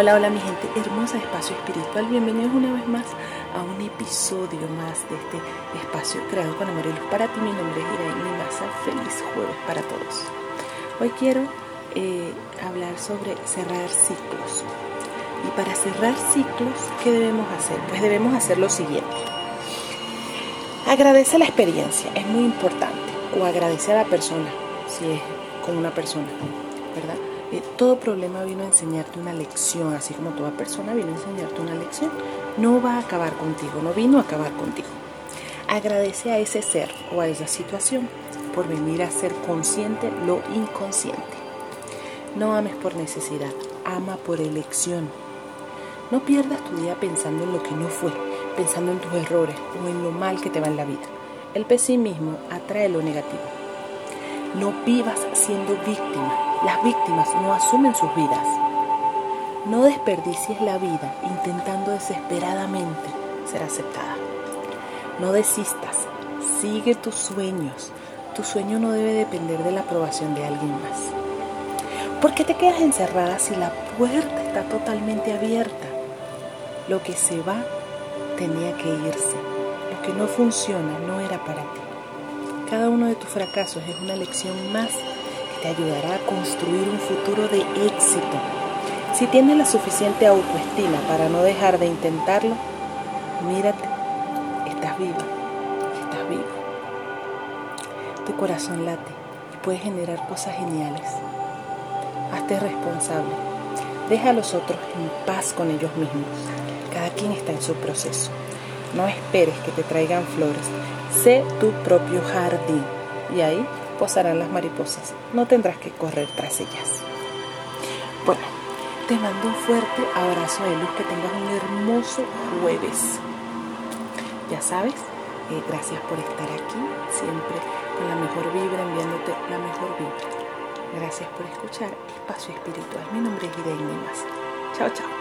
Hola, hola mi gente hermosa Espacio Espiritual, bienvenidos una vez más a un episodio más de este espacio creado con amor y luz para ti. Mi nombre es Irene Maza, feliz jueves para todos. Hoy quiero eh, hablar sobre cerrar ciclos. Y para cerrar ciclos, ¿qué debemos hacer? Pues debemos hacer lo siguiente. Agradece la experiencia, es muy importante. O agradece a la persona, si es con una persona, ¿verdad? Eh, todo problema vino a enseñarte una lección, así como toda persona vino a enseñarte una lección. No va a acabar contigo, no vino a acabar contigo. Agradece a ese ser o a esa situación por venir a ser consciente lo inconsciente. No ames por necesidad, ama por elección. No pierdas tu día pensando en lo que no fue, pensando en tus errores o en lo mal que te va en la vida. El pesimismo atrae lo negativo. No vivas siendo víctima las víctimas no asumen sus vidas. No desperdicies la vida intentando desesperadamente ser aceptada. No desistas, sigue tus sueños. Tu sueño no debe depender de la aprobación de alguien más. ¿Por qué te quedas encerrada si la puerta está totalmente abierta? Lo que se va tenía que irse. Lo que no funciona no era para ti. Cada uno de tus fracasos es una lección más te ayudará a construir un futuro de éxito. Si tienes la suficiente autoestima para no dejar de intentarlo, mírate, estás viva, estás vivo. Tu corazón late y puedes generar cosas geniales. Hazte responsable. Deja a los otros en paz con ellos mismos. Cada quien está en su proceso. No esperes que te traigan flores. Sé tu propio jardín. Y ahí posarán las mariposas. No tendrás que correr tras ellas. Bueno, te mando un fuerte abrazo de luz. Que tengas un hermoso jueves. Ya sabes, eh, gracias por estar aquí, siempre con la mejor vibra, enviándote la mejor vibra. Gracias por escuchar Espacio Espiritual. Mi nombre es Irene Más. Chao, chao.